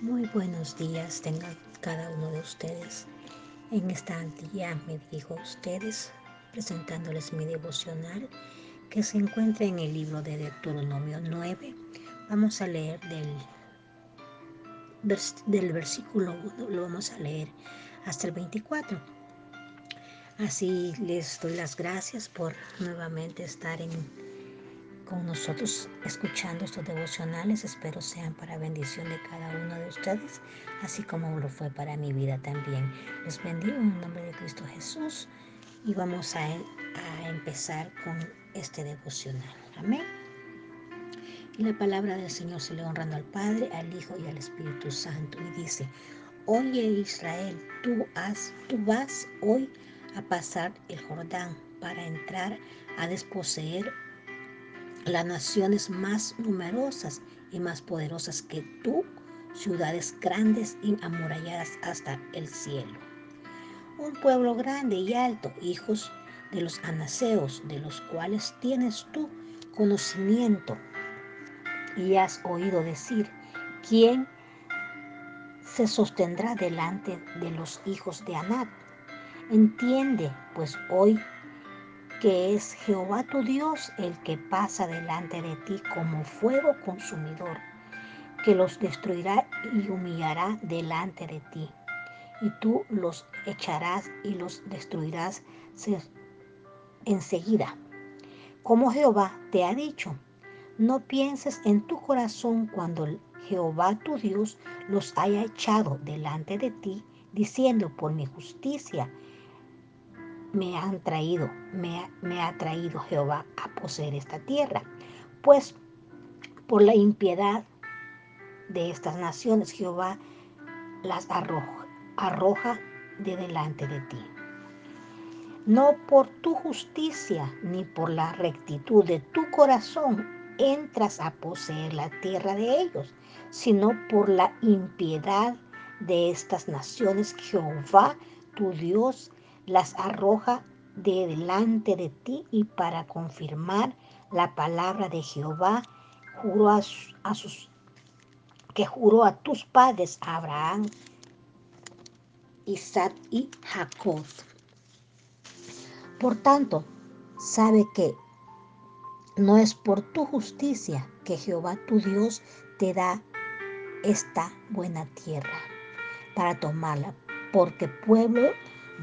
Muy buenos días tengan cada uno de ustedes. En esta día me dirijo a ustedes presentándoles mi devocional que se encuentra en el libro de Deuteronomio 9. Vamos a leer del, del versículo 1, lo vamos a leer hasta el 24. Así les doy las gracias por nuevamente estar en con nosotros escuchando estos devocionales. Espero sean para bendición de cada uno de ustedes, así como lo fue para mi vida también. Les bendigo en el nombre de Cristo Jesús y vamos a, a empezar con este devocional. Amén. Y la palabra del Señor se le honrando al Padre, al Hijo y al Espíritu Santo. Y dice, oye Israel, tú, has, tú vas hoy a pasar el Jordán para entrar a desposeer las naciones más numerosas y más poderosas que tú, ciudades grandes y amuralladas hasta el cielo. Un pueblo grande y alto, hijos de los anaseos, de los cuales tienes tú conocimiento y has oído decir, ¿quién se sostendrá delante de los hijos de Anat? Entiende, pues hoy que es Jehová tu Dios el que pasa delante de ti como fuego consumidor, que los destruirá y humillará delante de ti. Y tú los echarás y los destruirás enseguida. Como Jehová te ha dicho, no pienses en tu corazón cuando Jehová tu Dios los haya echado delante de ti, diciendo por mi justicia, me han traído, me, ha traído Jehová a poseer esta tierra. Pues por la impiedad de estas naciones Jehová las arroja, arroja de delante de ti. No por tu justicia ni por la rectitud de tu corazón entras a poseer la tierra de ellos, sino por la impiedad de estas naciones Jehová tu Dios las arroja de delante de ti y para confirmar la palabra de Jehová juró a, que juró a tus padres Abraham, Isaac y Jacob. Por tanto, sabe que no es por tu justicia que Jehová tu Dios te da esta buena tierra para tomarla, porque pueblo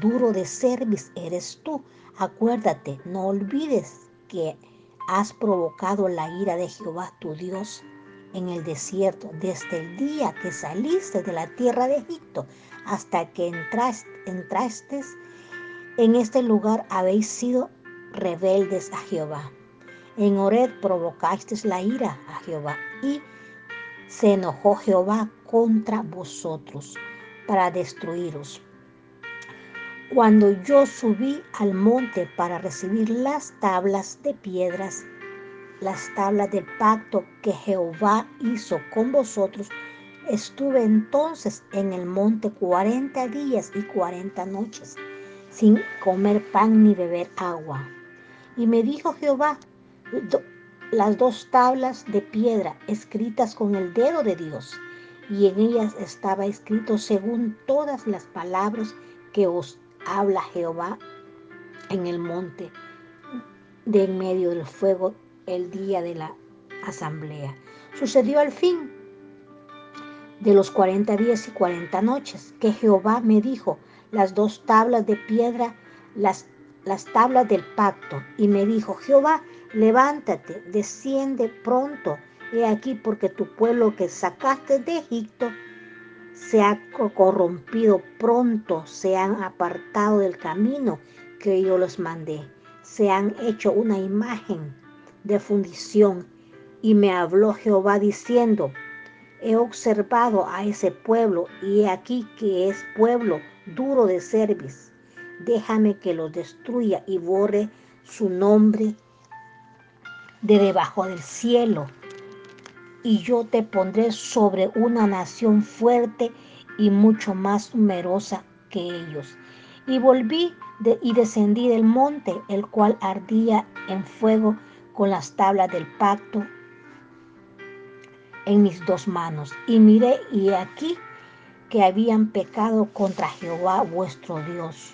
duro de cerviz eres tú. Acuérdate, no olvides que has provocado la ira de Jehová tu Dios en el desierto desde el día que saliste de la tierra de Egipto hasta que entraste, en este lugar habéis sido rebeldes a Jehová. En Ored provocaste la ira a Jehová y se enojó Jehová contra vosotros para destruiros. Cuando yo subí al monte para recibir las tablas de piedras, las tablas del pacto que Jehová hizo con vosotros, estuve entonces en el monte cuarenta días y cuarenta noches, sin comer pan ni beber agua. Y me dijo Jehová, las dos tablas de piedra escritas con el dedo de Dios, y en ellas estaba escrito según todas las palabras que os habla Jehová en el monte de en medio del fuego el día de la asamblea. Sucedió al fin de los cuarenta días y cuarenta noches que Jehová me dijo las dos tablas de piedra, las, las tablas del pacto, y me dijo, Jehová, levántate, desciende pronto, he aquí porque tu pueblo que sacaste de Egipto se ha corrompido pronto, se han apartado del camino que yo les mandé, se han hecho una imagen de fundición. Y me habló Jehová diciendo, he observado a ese pueblo y he aquí que es pueblo duro de cerviz. Déjame que lo destruya y borre su nombre de debajo del cielo y yo te pondré sobre una nación fuerte y mucho más numerosa que ellos. Y volví y descendí del monte, el cual ardía en fuego con las tablas del pacto en mis dos manos. Y miré y aquí que habían pecado contra Jehová vuestro Dios.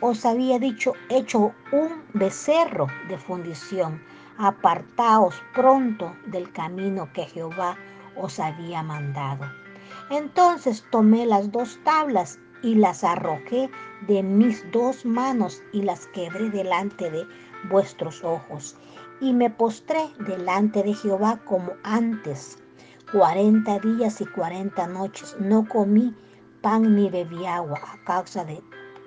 Os había dicho, hecho un becerro de fundición. Apartaos pronto del camino que Jehová os había mandado. Entonces tomé las dos tablas y las arrojé de mis dos manos y las quebré delante de vuestros ojos. Y me postré delante de Jehová como antes. Cuarenta días y cuarenta noches no comí pan ni bebí agua a causa de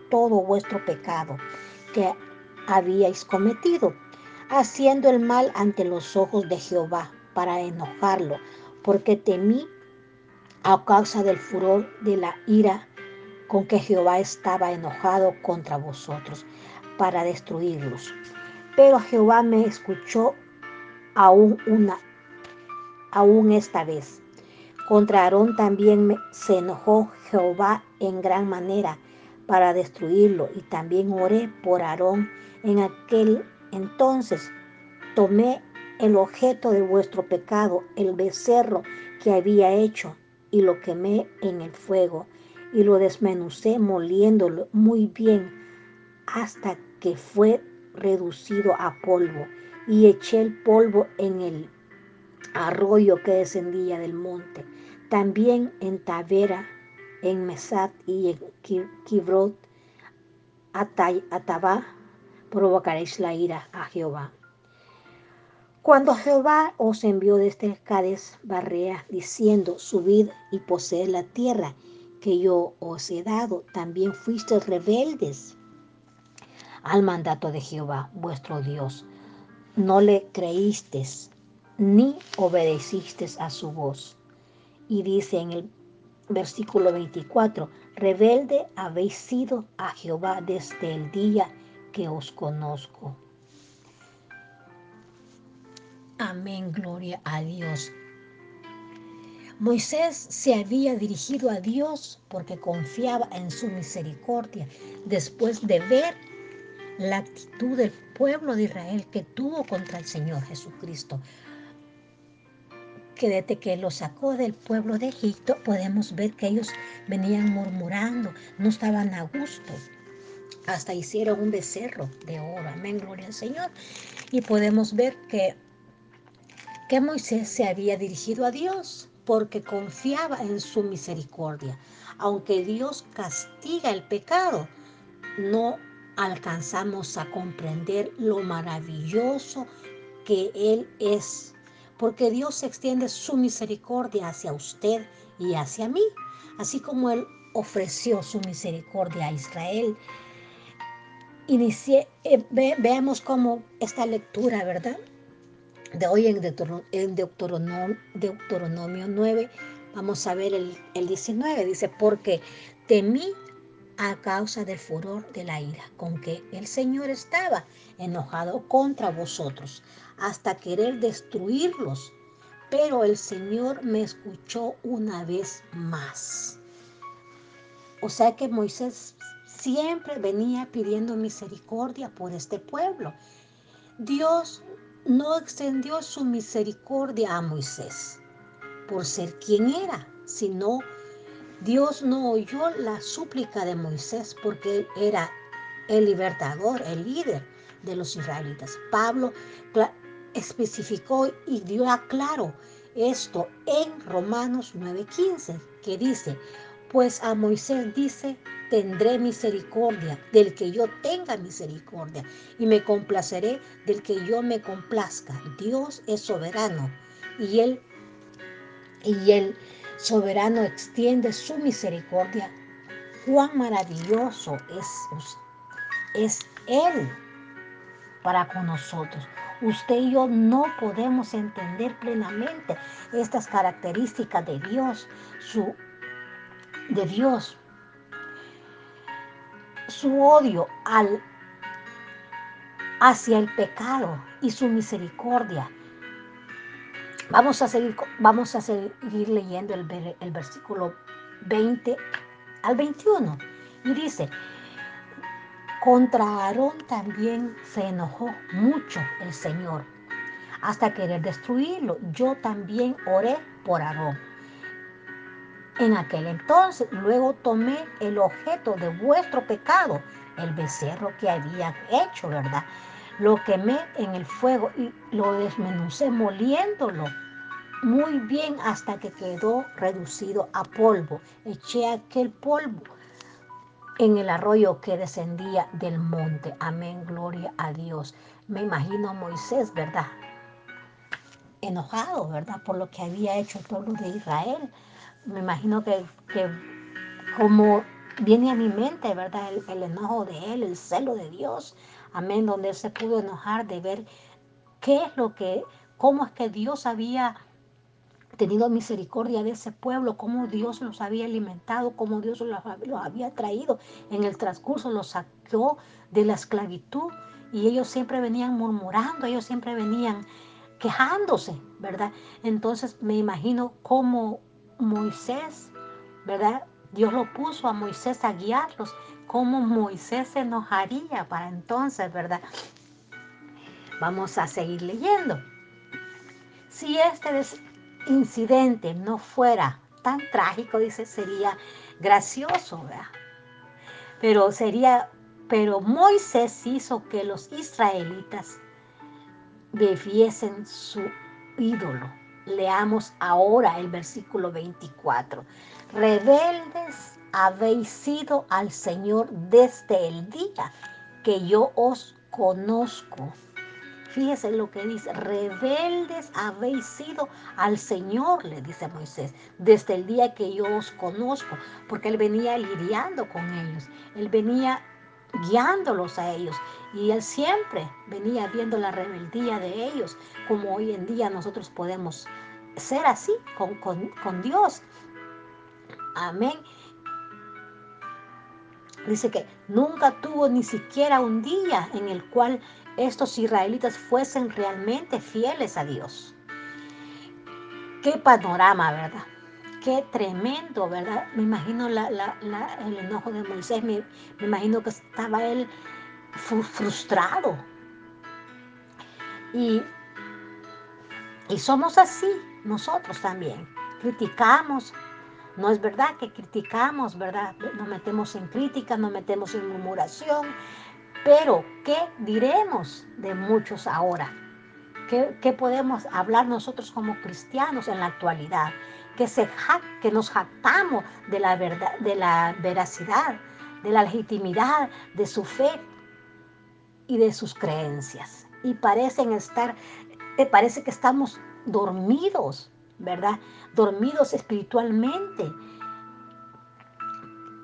todo vuestro pecado que habíais cometido, haciendo el mal ante los ojos de Jehová para enojarlo, porque temí a causa del furor de la ira con que Jehová estaba enojado contra vosotros para destruirlos. Pero Jehová me escuchó aún una, aún esta vez. Contra Aarón también se enojó Jehová en gran manera para destruirlo y también oré por Aarón en aquel entonces. Tomé el objeto de vuestro pecado, el becerro que había hecho, y lo quemé en el fuego y lo desmenucé moliéndolo muy bien hasta que fue reducido a polvo y eché el polvo en el arroyo que descendía del monte. También en Tavera, en Mesat y en Kibrot, Atabá, provocaréis la ira a Jehová. Cuando Jehová os envió desde Cades Barrea, diciendo, subid y poseed la tierra que yo os he dado, también fuisteis rebeldes al mandato de Jehová, vuestro Dios. No le creísteis ni obedecisteis a su voz. Y dice en el versículo 24, rebelde habéis sido a Jehová desde el día que os conozco. Amén, gloria a Dios. Moisés se había dirigido a Dios porque confiaba en su misericordia después de ver la actitud del pueblo de Israel que tuvo contra el Señor Jesucristo. Que desde que lo sacó del pueblo de Egipto podemos ver que ellos venían murmurando, no estaban a gusto. Hasta hicieron un becerro de oro. Amén, gloria al Señor. Y podemos ver que que Moisés se había dirigido a Dios porque confiaba en su misericordia. Aunque Dios castiga el pecado, no alcanzamos a comprender lo maravilloso que Él es, porque Dios extiende su misericordia hacia usted y hacia mí, así como Él ofreció su misericordia a Israel. Inicié, eh, veamos cómo esta lectura, ¿verdad? de hoy en Deuteronomio, Deuteronomio 9, vamos a ver el, el 19, dice, porque temí a causa del furor de la ira con que el Señor estaba enojado contra vosotros hasta querer destruirlos. Pero el Señor me escuchó una vez más. O sea que Moisés siempre venía pidiendo misericordia por este pueblo. Dios no extendió su misericordia a Moisés por ser quien era, sino Dios no oyó la súplica de Moisés porque él era el libertador, el líder de los israelitas. Pablo especificó y dio a claro esto en Romanos 9:15, que dice, pues a Moisés dice, tendré misericordia del que yo tenga misericordia y me complaceré del que yo me complazca. Dios es soberano y él y el soberano extiende su misericordia. Cuán maravilloso es, es Él para con nosotros. Usted y yo no podemos entender plenamente estas características de Dios, su, de Dios, su odio hacia el pecado y su misericordia. Vamos a seguir, vamos a seguir leyendo el, el versículo 20 al 21. Y dice, contra Aarón también se enojó mucho el Señor hasta querer destruirlo. Yo también oré por Aarón. En aquel entonces, luego tomé el objeto de vuestro pecado, el becerro que había hecho, ¿verdad? Lo quemé en el fuego y lo desmenucé moliéndolo muy bien hasta que quedó reducido a polvo. Eché aquel polvo en el arroyo que descendía del monte. Amén, gloria a Dios. Me imagino a Moisés, ¿verdad? Enojado, ¿verdad? Por lo que había hecho el pueblo de Israel. Me imagino que, como viene a mi mente, ¿verdad? El, enojo de él, el celo de Dios. Amén, donde él se pudo enojar de ver qué es lo que, cómo es que Dios había tenido misericordia de ese pueblo, cómo Dios los había alimentado, cómo Dios los, había traído en el transcurso, los sacó de la esclavitud y ellos siempre venían murmurando, ellos siempre venían quejándose, ¿verdad? Entonces me imagino cómo Moisés, ¿verdad? Dios lo puso a Moisés a guiarlos, cómo Moisés se enojaría para entonces, ¿verdad? Vamos a seguir leyendo. Si este incidente no fuera tan trágico, dice, sería gracioso, ¿verdad? Pero sería, pero Moisés hizo que los israelitas bebiesen su ídolo. Leamos ahora el versículo 24. Rebeldes habéis sido al Señor desde el día que yo os conozco Fíjese lo que dice, rebeldes habéis sido al Señor, le dice Moisés, desde el día que yo os conozco, porque él venía lidiando con ellos, él venía guiándolos a ellos y él siempre venía viendo la rebeldía de ellos, como hoy en día nosotros podemos ser así con, con Dios. Amén. Dice que nunca tuvo ni siquiera un día en el cual estos israelitas fuesen realmente fieles a Dios. Qué panorama, ¿verdad? Qué tremendo, ¿verdad? Me imagino el enojo de Moisés, me, imagino que estaba él frustrado. Y, y somos así nosotros también. Criticamos, no es verdad que criticamos, ¿verdad? Nos metemos en crítica, nos metemos en murmuración, pero, ¿qué diremos de muchos ahora? ¿Qué, podemos hablar nosotros como cristianos en la actualidad? Que, se, que nos jactamos de la, verdad, de la veracidad, de la legitimidad de su fe y de sus creencias. Y parecen estar, eh, parece que estamos dormidos, ¿verdad? Dormidos espiritualmente.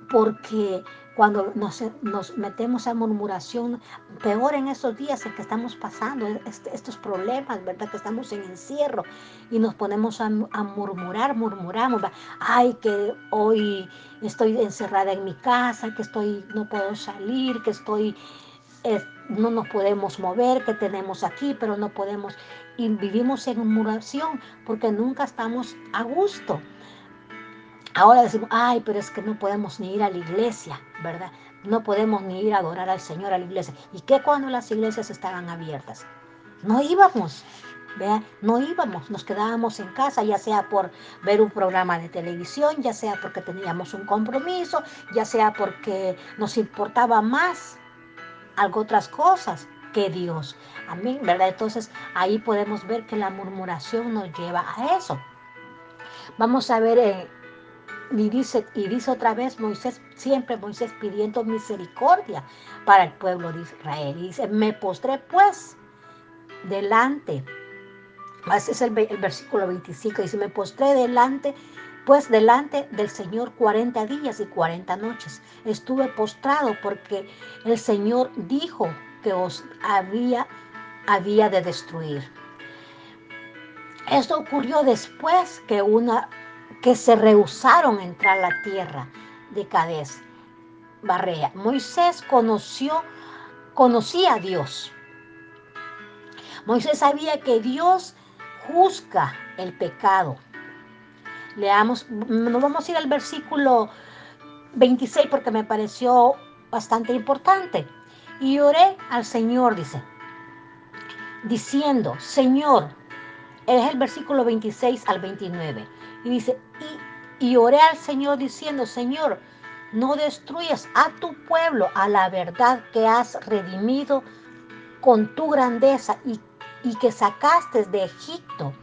Porque cuando nos, metemos a murmuración, peor en esos días en que estamos pasando este, estos problemas, ¿verdad? Que estamos en encierro y nos ponemos a, murmurar, murmuramos, ay, que hoy estoy encerrada en mi casa, que estoy, no puedo salir, que estoy, no nos podemos mover, que tenemos aquí, pero no podemos, y vivimos en murmuración porque nunca estamos a gusto. Ahora decimos, ay, pero es que no podemos ni ir a la iglesia, ¿verdad? No podemos ni ir a adorar al Señor a la iglesia. ¿Y qué cuando las iglesias estaban abiertas? No íbamos, ¿vea? No íbamos, nos quedábamos en casa, ya sea por ver un programa de televisión, ya sea porque teníamos un compromiso, ya sea porque nos importaba más algo otras cosas que Dios. Amén, ¿verdad? Entonces ahí podemos ver que la murmuración nos lleva a eso. Vamos a ver en y dice, y dice otra vez Moisés, siempre Moisés pidiendo misericordia para el pueblo de Israel. Y dice, me postré pues delante. Ese es el, el versículo 25. Dice, me postré delante, pues delante del Señor 40 días y 40 noches. Estuve postrado porque el Señor dijo que os había, había de destruir. Esto ocurrió después que una que se rehusaron a entrar a la tierra de Cades Barrea. Moisés conoció, conocía a Dios. Moisés sabía que Dios juzga el pecado. Leamos, nos vamos a ir al versículo 26 porque me pareció bastante importante. Y oré al Señor, dice, diciendo, Señor, es el versículo 26 al 29. Y dice, y, y oré al Señor diciendo, Señor, no destruyas a tu pueblo a la verdad que has redimido con tu grandeza y, y que sacaste de Egipto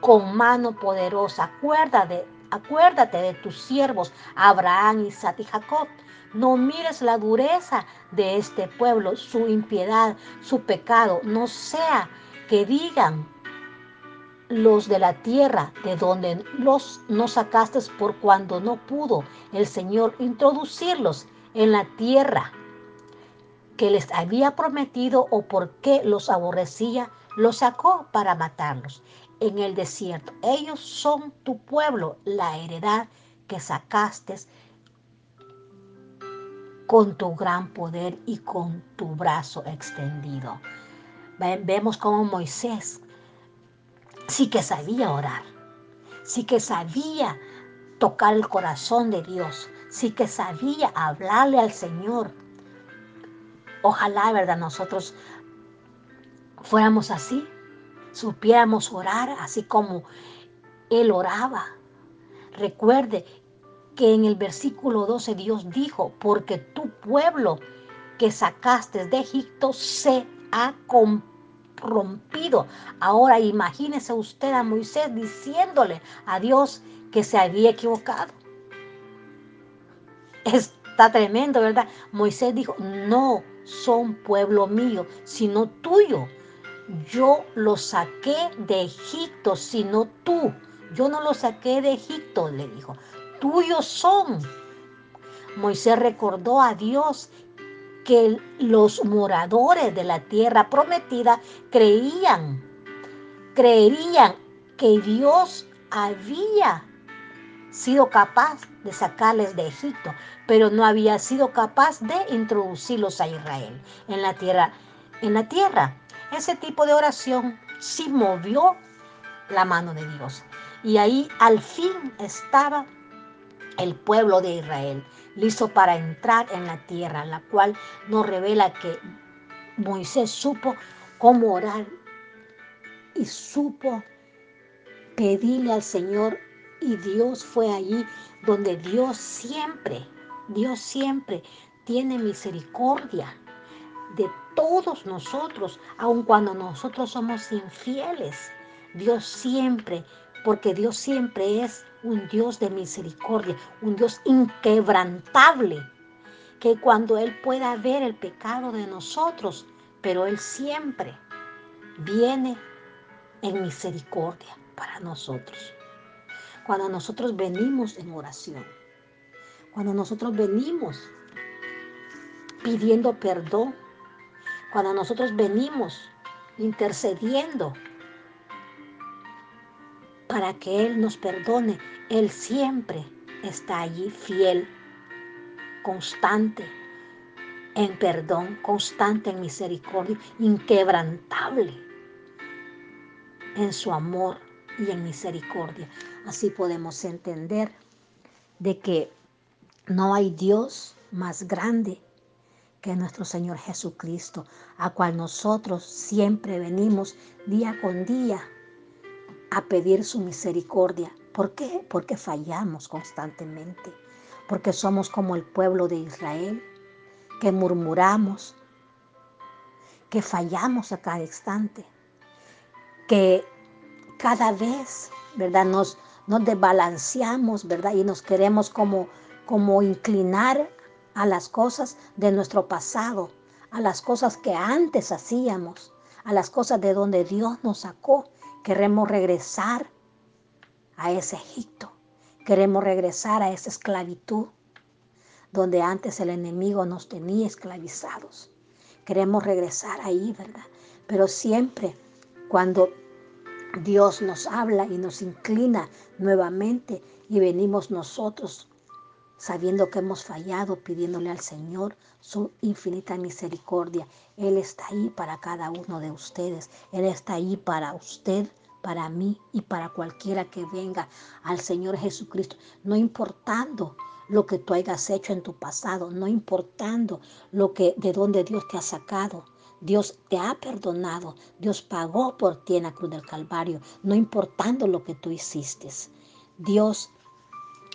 con mano poderosa. Acuérdate, acuérdate de tus siervos Abraham, Isaac y Jacob. No mires la dureza de este pueblo, su impiedad, su pecado. No sea que digan los de la tierra de donde los no sacaste por cuando no pudo el Señor introducirlos en la tierra que les había prometido o porque los aborrecía, los sacó para matarlos en el desierto. Ellos son tu pueblo, la heredad que sacaste con tu gran poder y con tu brazo extendido. Vemos como Moisés sí que sabía orar, sí que sabía tocar el corazón de Dios, sí que sabía hablarle al Señor. Ojalá, ¿verdad? Nosotros fuéramos así, supiéramos orar así como Él oraba. Recuerde que en el versículo 12 Dios dijo, porque tu pueblo que sacaste de Egipto se ha corrompido. Ahora imagínese usted a Moisés diciéndole a Dios que se había equivocado. Está tremendo, ¿verdad? Moisés dijo, no son pueblo mío, sino tuyo yo los saqué de Egipto, sino tú. Yo no los saqué de Egipto, le dijo. Tuyos son. Moisés recordó a Dios que los moradores de la tierra prometida creían, creerían que Dios había sido capaz de sacarles de Egipto, pero no había sido capaz de introducirlos a Israel en la tierra, en la tierra ese tipo de oración sí movió la mano de Dios. Y ahí al fin estaba el pueblo de Israel, listo para entrar en la tierra, la cual nos revela que Moisés supo cómo orar y supo pedirle al Señor y Dios fue allí donde Dios siempre, Dios siempre tiene misericordia de todos nosotros, aun cuando nosotros somos infieles. Dios siempre, porque Dios siempre es un Dios de misericordia, un Dios inquebrantable, que cuando Él pueda ver el pecado de nosotros, pero Él siempre viene en misericordia para nosotros. Cuando nosotros venimos en oración, cuando nosotros venimos pidiendo perdón cuando nosotros venimos intercediendo para que Él nos perdone, Él siempre está allí fiel, constante en perdón, constante en misericordia, inquebrantable en su amor y en misericordia. Así podemos entender de que no hay Dios más grande que nuestro Señor Jesucristo, a cual nosotros siempre venimos día con día a pedir su misericordia. ¿Por qué? Porque fallamos constantemente, porque somos como el pueblo de Israel, que murmuramos, que fallamos a cada instante, que cada vez, ¿verdad? Nos, desbalanceamos, ¿verdad? Y nos queremos como, como inclinar a las cosas de nuestro pasado, a las cosas que antes hacíamos, a las cosas de donde Dios nos sacó. Queremos regresar a ese Egipto. Queremos regresar a esa esclavitud donde antes el enemigo nos tenía esclavizados. Queremos regresar ahí, ¿verdad? Pero siempre cuando Dios nos habla y nos inclina nuevamente y venimos nosotros sabiendo que hemos fallado, pidiéndole al Señor su infinita misericordia. Él está ahí para cada uno de ustedes. Él está ahí para usted, para mí y para cualquiera que venga al Señor Jesucristo, no importando lo que tú hayas hecho en tu pasado, no importando lo que de dónde Dios te ha sacado, Dios te ha perdonado. Dios pagó por ti en la cruz del Calvario, no importando lo que tú hiciste. Dios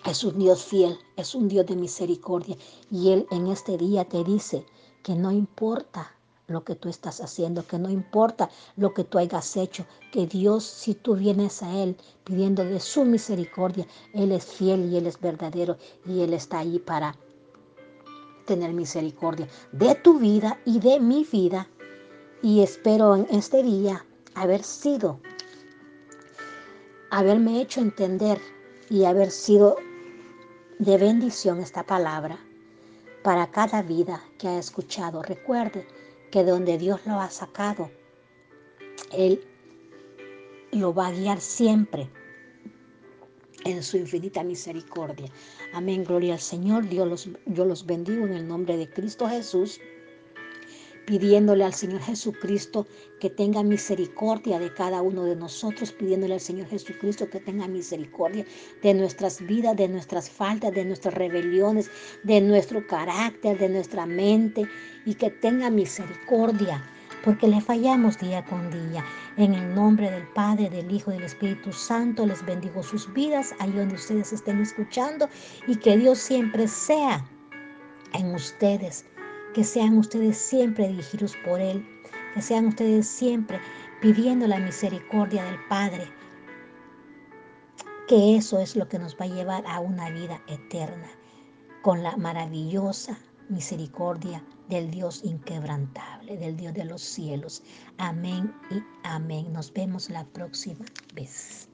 es un Dios fiel, es un Dios de misericordia. Y Él en este día te dice que no importa lo que tú estás haciendo, que no importa lo que tú hayas hecho, que Dios, si tú vienes a Él pidiendo de su misericordia, Él es fiel y Él es verdadero y Él está ahí para tener misericordia de tu vida y de mi vida. Y espero en este día haber sido, haberme hecho entender y haber sido de bendición esta palabra para cada vida que ha escuchado. Recuerde que donde Dios lo ha sacado, Él lo va a guiar siempre en su infinita misericordia. Amén, gloria al Señor. Dios yo los bendigo en el nombre de Cristo Jesús pidiéndole al Señor Jesucristo que tenga misericordia de cada uno de nosotros, pidiéndole al Señor Jesucristo que tenga misericordia de nuestras vidas, de nuestras faltas, de nuestras rebeliones, de nuestro carácter, de nuestra mente y que tenga misericordia porque le fallamos día con día. En el nombre del Padre, del Hijo y del Espíritu Santo, les bendigo sus vidas ahí donde ustedes estén escuchando y que Dios siempre sea en ustedes que sean ustedes siempre dirigidos por Él, que sean ustedes siempre pidiendo la misericordia del Padre, que eso es lo que nos va a llevar a una vida eterna, con la maravillosa misericordia del Dios inquebrantable, del Dios de los cielos. Amén y amén. Nos vemos la próxima vez.